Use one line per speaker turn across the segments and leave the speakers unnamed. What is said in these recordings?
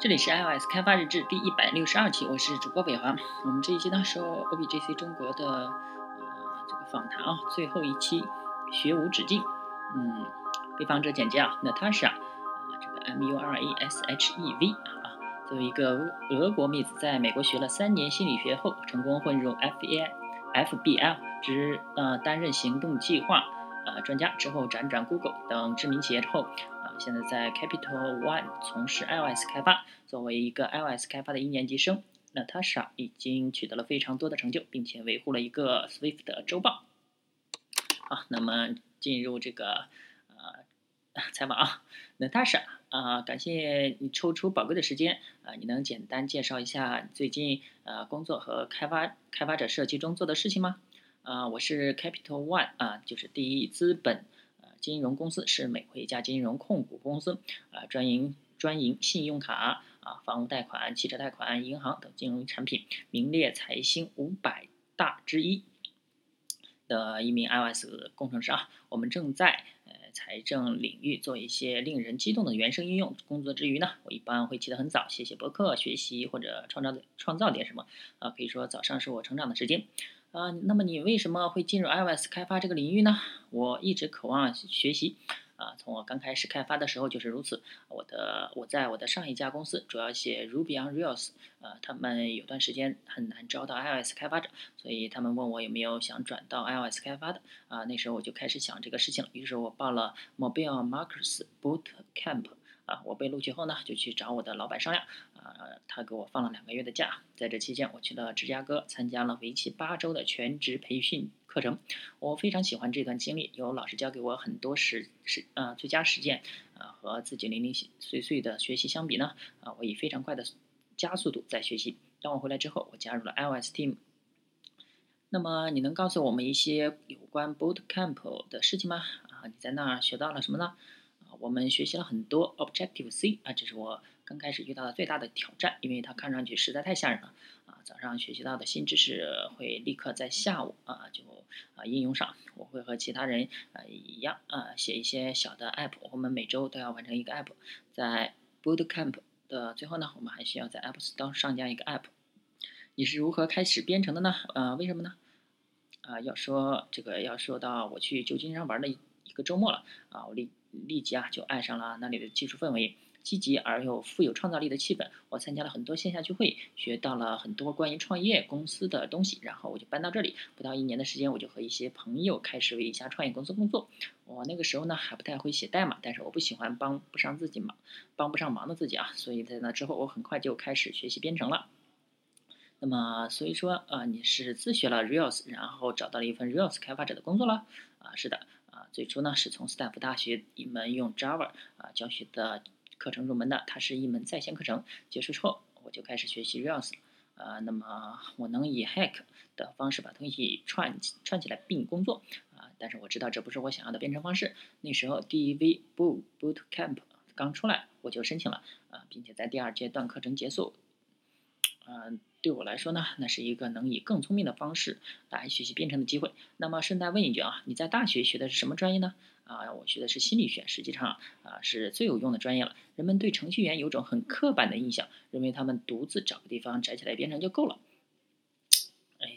这里是 iOS 开发日志第一百六十二期，我是主播北华。我们这一期呢是 OBGC 中国的呃这个访谈啊，最后一期学无止境。嗯，被访者简介啊，Natasha 啊，这个 M U R A S H E V 啊，作为一个俄国妹子，在美国学了三年心理学后，成功混入 F A F B L，之呃担任行动计划呃专家，之后辗转 Google 等知名企业之后。现在在 Capital One 从事 iOS 开发。作为一个 iOS 开发的一年级生，Natasha 已经取得了非常多的成就，并且维护了一个 Swift 的周报。好，那么进入这个呃采访啊，Natasha 啊，感谢你抽出宝贵的时间啊，你能简单介绍一下最近呃工作和开发开发者社区中做的事情吗？啊，我是 Capital One 啊，就是第一资本。金融公司是美国一家金融控股公司，啊，专营专营信用卡、啊，房屋贷款、汽车贷款、银行等金融产品，名列财新五百大之一的一名 iOS 工程师啊。我们正在呃财政领域做一些令人激动的原生应用。工作之余呢，我一般会起得很早，写写博客、学习或者创造创造点什么。啊，可以说早上是我成长的时间。啊，那么你为什么会进入 iOS 开发这个领域呢？我一直渴望学习，啊，从我刚开始开发的时候就是如此。我的我在我的上一家公司主要写 Ruby on Rails，呃，他们有段时间很难招到 iOS 开发者，所以他们问我有没有想转到 iOS 开发的。啊，那时候我就开始想这个事情，于是我报了 Mobile Markers Boot Camp。啊，我被录取后呢，就去找我的老板商量。啊，他给我放了两个月的假，在这期间，我去了芝加哥，参加了为期八周的全职培训课程。我非常喜欢这段经历，有老师教给我很多实实呃最佳实践。啊，和自己零零碎碎的学习相比呢，啊，我以非常快的加速度在学习。当我回来之后，我加入了 iOS team。那么，你能告诉我们一些有关 Boot Camp 的事情吗？啊，你在那儿学到了什么呢？我们学习了很多 Objective C 啊，这是我刚开始遇到的最大的挑战，因为它看上去实在太吓人了啊！早上学习到的新知识会立刻在下午啊就啊应用上。我会和其他人啊一样啊写一些小的 App，我们每周都要完成一个 App。在 Boot Camp 的最后呢，我们还需要在 App Store 上架一个 App。你是如何开始编程的呢？呃，为什么呢？啊，要说这个要说到我去旧金山玩的一个周末了啊，我立。立即啊就爱上了那里的技术氛围，积极而又富有创造力的气氛。我参加了很多线下聚会，学到了很多关于创业公司的东西。然后我就搬到这里，不到一年的时间，我就和一些朋友开始为一家创业公司工作。我那个时候呢还不太会写代码，但是我不喜欢帮不上自己忙，帮不上忙的自己啊。所以在那之后，我很快就开始学习编程了。那么所以说啊，你是自学了 Rails，然后找到了一份 Rails 开发者的工作了啊？是的。最初呢，是从斯坦福大学一门用 Java 啊教学的课程入门的，它是一门在线课程。结束之后，我就开始学习 Rails，啊，那么我能以 Hack 的方式把东西串串起来并工作啊，但是我知道这不是我想要的编程方式。那时候，DEV Boot Boot Camp 刚出来，我就申请了啊，并且在第二阶段课程结束。嗯，对我来说呢，那是一个能以更聪明的方式来学习编程的机会。那么顺带问一句啊，你在大学学的是什么专业呢？啊，我学的是心理学，实际上啊是最有用的专业了。人们对程序员有种很刻板的印象，认为他们独自找个地方宅起来编程就够了。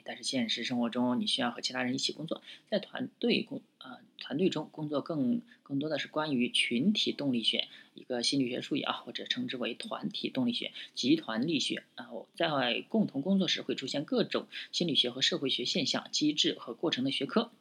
但是现实生活中，你需要和其他人一起工作，在团队工啊团队中工作更更多的是关于群体动力学，一个心理学术语啊，或者称之为团体动力学、集团力学。然后在共同工作时会出现各种心理学和社会学现象、机制和过程的学科。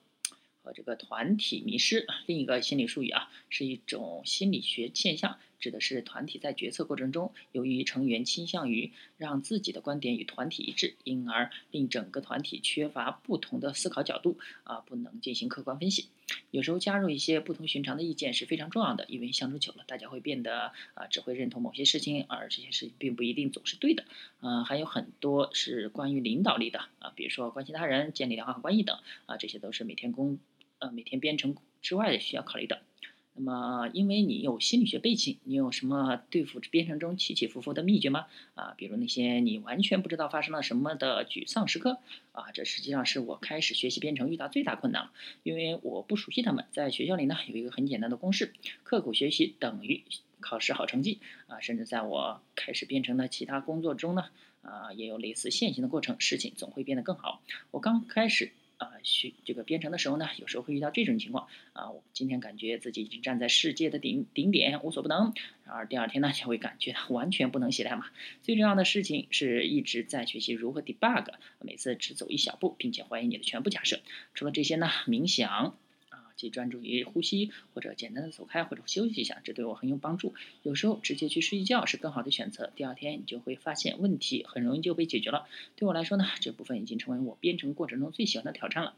和这个团体迷失，另一个心理术语啊，是一种心理学现象。指的是团体在决策过程中，由于成员倾向于让自己的观点与团体一致，因而令整个团体缺乏不同的思考角度，啊，不能进行客观分析。有时候加入一些不同寻常的意见是非常重要的，因为相处久了，大家会变得啊，只会认同某些事情，而这些事情并不一定总是对的。啊，还有很多是关于领导力的啊，比如说关心他人、建立良好关系等啊，这些都是每天工呃每天编程之外的需要考虑的。那么，因为你有心理学背景，你有什么对付编程中起起伏伏的秘诀吗？啊，比如那些你完全不知道发生了什么的沮丧时刻啊，这实际上是我开始学习编程遇到最大困难了，因为我不熟悉他们。在学校里呢，有一个很简单的公式：刻苦学习等于考试好成绩啊，甚至在我开始编程的其他工作中呢，啊，也有类似线性的过程，事情总会变得更好。我刚开始。啊，学这个编程的时候呢，有时候会遇到这种情况啊。我今天感觉自己已经站在世界的顶顶点，无所不能。然而第二天呢，就会感觉完全不能写代码。最重要的事情是一直在学习如何 debug，每次只走一小步，并且怀疑你的全部假设。除了这些呢，冥想。专注于呼吸，或者简单的走开，或者休息一下，这对我很有帮助。有时候直接去睡觉是更好的选择。第二天你就会发现问题很容易就被解决了。对我来说呢，这部分已经成为我编程过程中最喜欢的挑战了。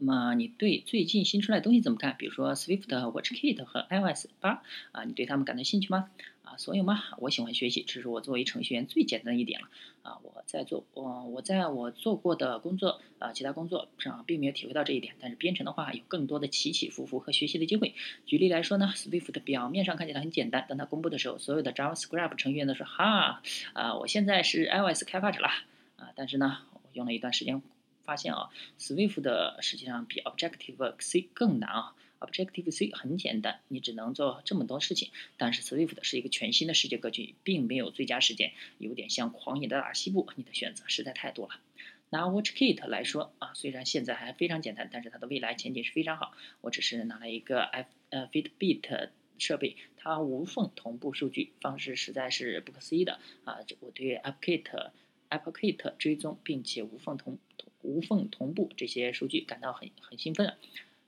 那么你对最近新出来的东西怎么看？比如说 Swift、WatchKit 和 iOS 八啊，你对他们感到兴趣吗？啊，所有吗？我喜欢学习，这是我作为程序员最简单的一点了。啊，我在做我我在我做过的工作啊，其他工作上并没有体会到这一点。但是编程的话，有更多的起起伏伏和学习的机会。举例来说呢，Swift 表面上看起来很简单，当它公布的时候，所有的 JavaScript 程序员都说哈啊，我现在是 iOS 开发者了啊。但是呢，我用了一段时间，发现啊，Swift 的实际上比 Objective C 更难啊。Objective C 很简单，你只能做这么多事情。但是 Swift 是一个全新的世界格局，并没有最佳实践，有点像狂野的大西部，你的选择实在太多了。拿 WatchKit 来说啊，虽然现在还非常简单，但是它的未来前景是非常好。我只是拿了一个 F 呃 Fitbit 设备，它无缝同步数据方式实在是不可思议的啊！我对 AppKit AppKit 追踪并且无缝同无缝同步这些数据感到很很兴奋啊。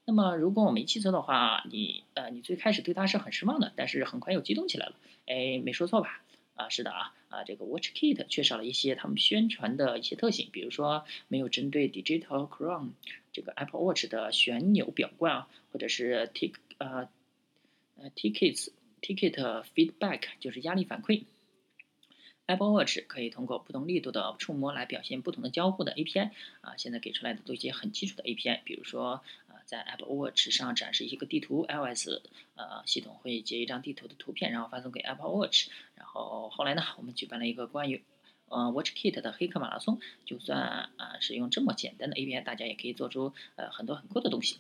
那么，如果我没记错的话，你呃，你最开始对它是很失望的，但是很快又激动起来了。哎，没说错吧？啊，是的啊，啊，这个 WatchKit 缺少了一些他们宣传的一些特性，比如说没有针对 Digital Crown 这个 Apple Watch 的旋钮表冠啊，或者是 Tick 呃呃 Tickets Ticket Feedback 就是压力反馈。Apple Watch 可以通过不同力度的触摸来表现不同的交互的 API 啊，现在给出来的都一些很基础的 API，比如说。在 Apple Watch 上展示一个地图，iOS 呃系统会截一张地图的图片，然后发送给 Apple Watch。然后后来呢，我们举办了一个关于呃 WatchKit 的黑客马拉松。就算啊使用这么简单的 API，大家也可以做出呃很多很酷的东西。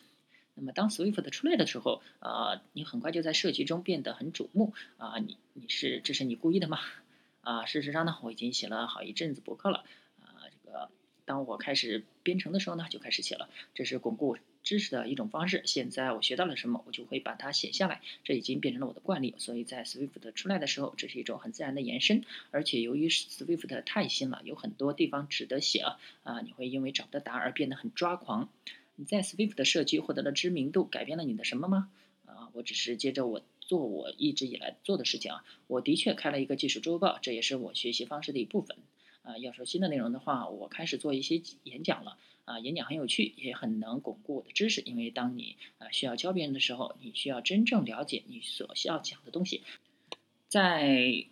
那么当 Swift 出来的时候，啊你很快就在社区中变得很瞩目啊你你是这是你故意的吗？啊事实上呢，我已经写了好一阵子博客了啊这个当我开始编程的时候呢，就开始写了，这是巩固。知识的一种方式。现在我学到了什么，我就会把它写下来，这已经变成了我的惯例。所以在 Swift 出来的时候，这是一种很自然的延伸。而且由于 Swift 太新了，有很多地方值得写啊啊！你会因为找不到答案而变得很抓狂。你在 Swift 的社区获得了知名度，改变了你的什么吗？啊，我只是接着我做我一直以来做的事情啊。我的确开了一个技术周报，这也是我学习方式的一部分。啊，要说新的内容的话，我开始做一些演讲了。啊，演讲很有趣，也很能巩固我的知识。因为当你啊需要教别人的时候，你需要真正了解你所需要讲的东西。在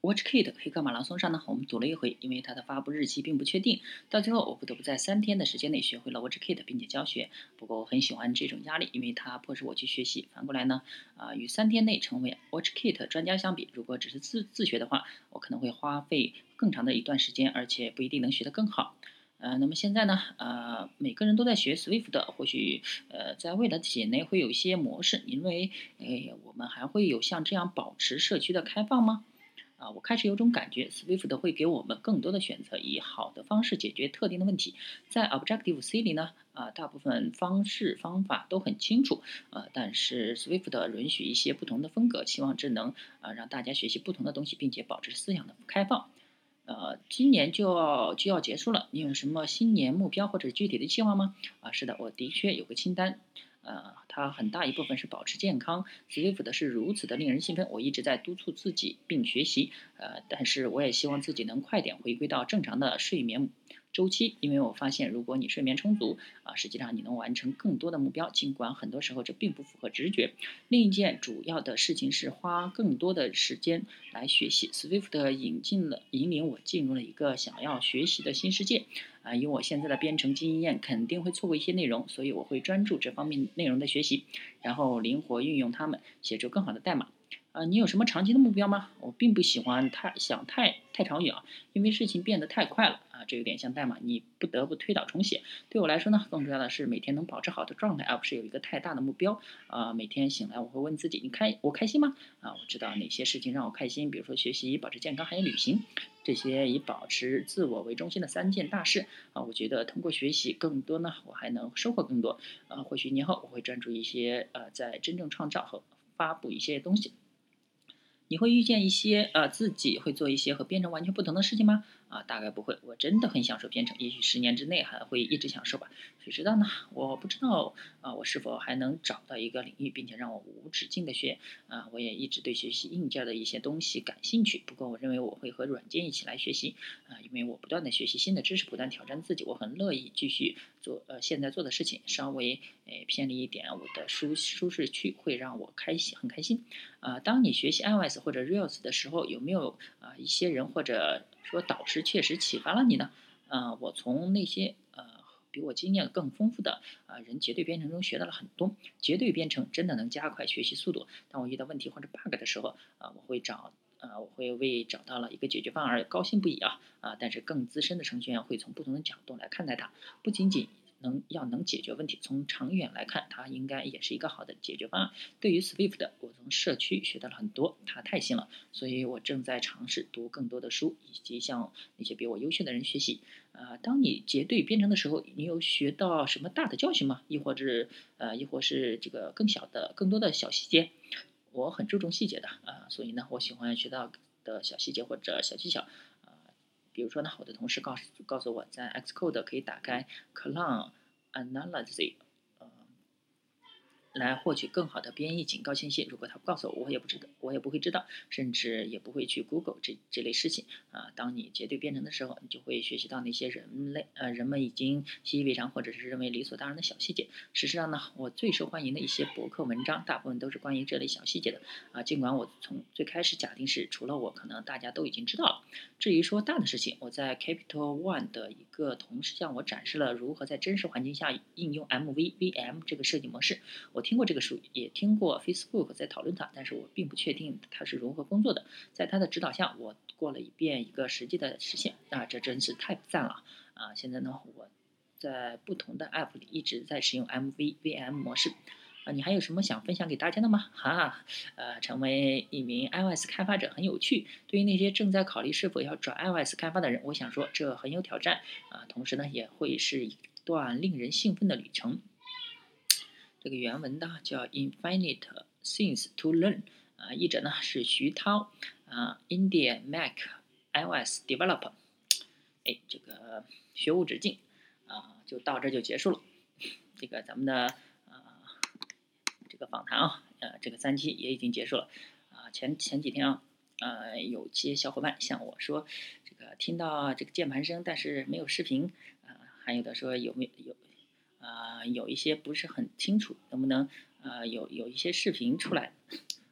WatchKit 黑客马拉松上呢，我们组了一回，因为它的发布日期并不确定。到最后，我不得不在三天的时间内学会了 WatchKit，并且教学。不过我很喜欢这种压力，因为它迫使我去学习。反过来呢，啊，与三天内成为 WatchKit 专家相比，如果只是自自学的话，我可能会花费更长的一段时间，而且不一定能学得更好。呃，那么现在呢，呃，每个人都在学 Swift，或许呃，在未来的企业内会有一些模式。你认为，哎，我们还会有像这样保持社区的开放吗？啊，我开始有种感觉，Swift 会给我们更多的选择，以好的方式解决特定的问题。在 Objective C 里呢，啊，大部分方式方法都很清楚，呃，但是 Swift 允许一些不同的风格，希望这能啊让大家学习不同的东西，并且保持思想的开放。呃，今年就要就要结束了，你有什么新年目标或者具体的计划吗？啊，是的，我的确有个清单，呃，它很大一部分是保持健康。Swift 是如此的令人兴奋，我一直在督促自己并学习，呃，但是我也希望自己能快点回归到正常的睡眠。周期，因为我发现，如果你睡眠充足，啊，实际上你能完成更多的目标，尽管很多时候这并不符合直觉。另一件主要的事情是花更多的时间来学习。Swift 引进了，引领我进入了一个想要学习的新世界。啊，以我现在的编程经验，肯定会错过一些内容，所以我会专注这方面内容的学习，然后灵活运用它们，写出更好的代码。啊，你有什么长期的目标吗？我并不喜欢太想太太长远啊，因为事情变得太快了啊，这有点像代码，你不得不推倒重写。对我来说呢，更重要的是每天能保持好的状态，而不是有一个太大的目标啊。每天醒来，我会问自己：你开我开心吗？啊，我知道哪些事情让我开心，比如说学习、保持健康还有旅行，这些以保持自我为中心的三件大事啊。我觉得通过学习更多呢，我还能收获更多啊。或许年后我会专注一些呃，在真正创造和发布一些东西。你会遇见一些啊，自己会做一些和编程完全不同的事情吗？啊，大概不会。我真的很享受编程，也许十年之内还会一直享受吧。谁知道呢？我不知道啊，我是否还能找到一个领域，并且让我无止境的学啊。我也一直对学习硬件的一些东西感兴趣。不过，我认为我会和软件一起来学习啊，因为我不断的学习新的知识，不断挑战自己。我很乐意继续做呃现在做的事情，稍微诶偏离一点我的舒舒适区，会让我开心很开心。啊，当你学习 iOS 或者 Rails 的时候，有没有啊一些人或者说导师确实启发了你呢？啊，我从那些呃比我经验更丰富的啊人结对编程中学到了很多。结对编程真的能加快学习速度。当我遇到问题或者 bug 的时候，啊，我会找啊我会为找到了一个解决方案而高兴不已啊啊！但是更资深的程序员会从不同的角度来看待它，不仅仅。能要能解决问题，从长远来看，它应该也是一个好的解决方案。对于 Swift，我从社区学到了很多，它太新了，所以我正在尝试读更多的书，以及向那些比我优秀的人学习。呃，当你结对编程的时候，你有学到什么大的教训吗？亦或是呃，亦或是这个更小的、更多的小细节？我很注重细节的啊，所以呢，我喜欢学到的小细节或者小技巧。比如说呢，我的同事告诉告诉我在 Xcode 可以打开 Clone Analysis。来获取更好的编译警告信息。如果他不告诉我，我也不知道，我也不会知道，甚至也不会去 Google 这这类事情啊。当你结对编程的时候，你就会学习到那些人类呃人们已经习以为常或者是认为理所当然的小细节。事实上呢，我最受欢迎的一些博客文章，大部分都是关于这类小细节的啊。尽管我从最开始假定是除了我，可能大家都已经知道了。至于说大的事情，我在 Capital One 的一个同事向我展示了如何在真实环境下应用 MVVM 这个设计模式。我。听过这个书，也听过 Facebook 在讨论它，但是我并不确定它是如何工作的。在他的指导下，我过了一遍一个实际的实现，啊，这真是太赞了啊！现在呢，我在不同的 App 里一直在使用 MVVM 模式啊。你还有什么想分享给大家的吗？哈，呃，成为一名 iOS 开发者很有趣。对于那些正在考虑是否要转 iOS 开发的人，我想说这很有挑战啊，同时呢，也会是一段令人兴奋的旅程。这个原文呢叫 Infinite Things to Learn，啊，译者呢是徐涛，啊，India Mac iOS Developer，哎，这个学无止境，啊，就到这就结束了。这个咱们的啊，这个访谈啊，呃，这个三期也已经结束了。啊，前前几天啊，呃，有些小伙伴向我说，这个听到这个键盘声，但是没有视频，啊，还有的说有没有有？啊，有一些不是很清楚，能不能呃有有一些视频出来？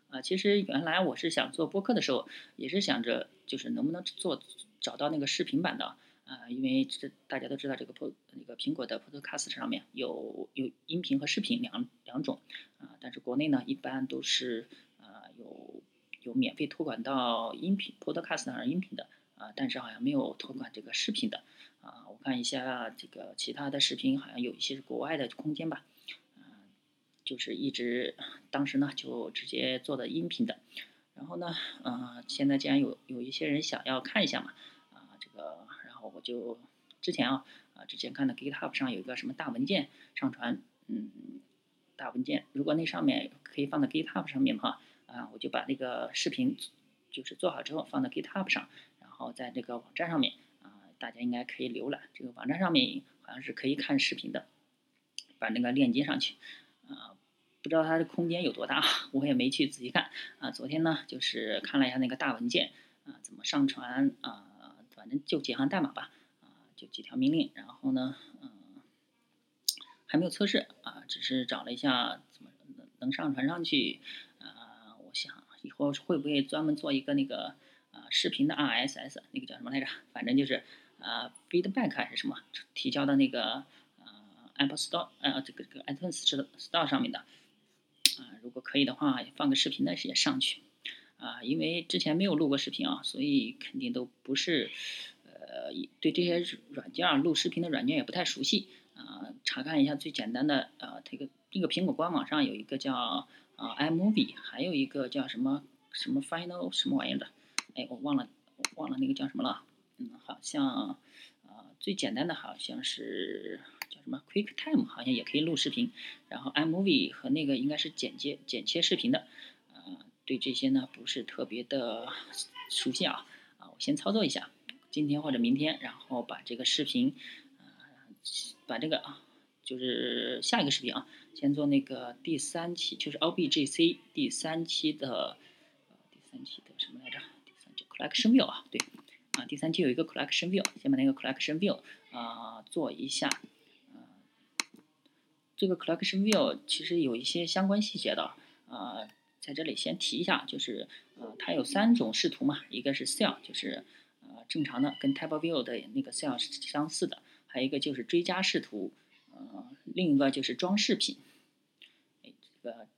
啊，其实原来我是想做播客的时候，也是想着就是能不能做找到那个视频版的啊，因为这大家都知道这个 po 那个苹果的 Podcast 上面有有音频和视频两两种啊，但是国内呢一般都是啊有有免费托管到音频 Podcast 上音频的啊，但是好像没有托管这个视频的。啊，我看一下这个其他的视频，好像有一些是国外的空间吧，嗯，就是一直当时呢就直接做的音频的，然后呢，嗯，现在既然有有一些人想要看一下嘛，啊，这个，然后我就之前啊，啊，之前看的 GitHub 上有一个什么大文件上传，嗯，大文件，如果那上面可以放到 GitHub 上面的话，啊，我就把那个视频就是做好之后放到 GitHub 上，然后在这个网站上面。大家应该可以浏览这个网站上面好像是可以看视频的，把那个链接上去，啊，不知道它的空间有多大，我也没去仔细看，啊，昨天呢就是看了一下那个大文件，啊，怎么上传，啊，反正就几行代码吧，啊，就几条命令，然后呢，嗯，还没有测试，啊，只是找了一下怎么能能上传上去，啊，我想以后会不会专门做一个那个，啊，视频的 RSS，那个叫什么来着，反正就是。啊，feedback 还是什么提交的那个呃 Apple Store 呃这个这个 iTunes Store 上面的。啊，如果可以的话，放个视频呢也上去。啊，因为之前没有录过视频啊，所以肯定都不是，呃，对这些软件啊录视频的软件也不太熟悉。啊。查看一下最简单的，呃，这个这个苹果官网上有一个叫啊 iMovie，还有一个叫什么什么 Final 什么玩意儿的，哎，我忘了忘了那个叫什么了，嗯，好像啊最简单的好像是叫什么 QuickTime，好像也可以录视频，然后 iMovie 和那个应该是剪接剪切视频的。对这些呢不是特别的熟悉啊啊，我先操作一下，今天或者明天，然后把这个视频，呃，把这个啊，就是下一个视频啊，先做那个第三期，就是 OBGC 第三期的，呃，第三期的什么来着？第三期 Collection View 啊，对，啊，第三期有一个 Collection View，先把那个 Collection View 啊做一下，这个 Collection View 其实有一些相关细节的啊。在这里先提一下，就是呃，它有三种视图嘛，一个是 cell，就是呃正常的跟 Table View 的那个 cell 是相似的，还有一个就是追加视图，呃，另一个就是装饰品。哎，这个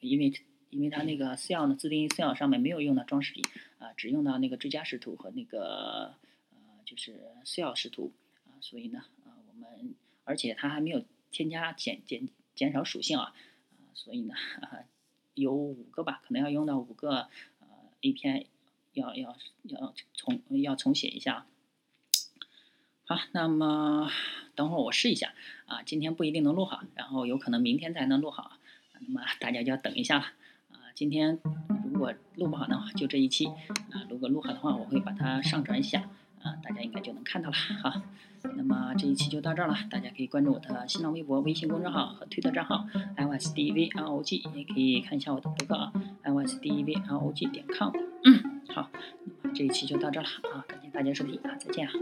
因为因为它那个 cell 呢，自定义 cell 上面没有用到装饰品啊，只用到那个追加视图和那个呃就是 cell 视图啊，所以呢啊我们而且它还没有添加减减减少属性啊啊，所以呢啊。有五个吧，可能要用到五个呃 API，要要要重要重写一下。好，那么等会儿我试一下啊，今天不一定能录好，然后有可能明天才能录好，那么大家就要等一下了。今天如果录不好的话，就这一期啊，如果录好的话，我会把它上传一下啊，大家应该就能看到了。好。那么这一期就到这儿了，大家可以关注我的新浪微博、微信公众号和推特账号 l s d v r o g，也可以看一下我的博客啊 l s d v r o g 点 com。嗯，好，那么这一期就到这儿了啊，感谢大家收听啊，再见啊。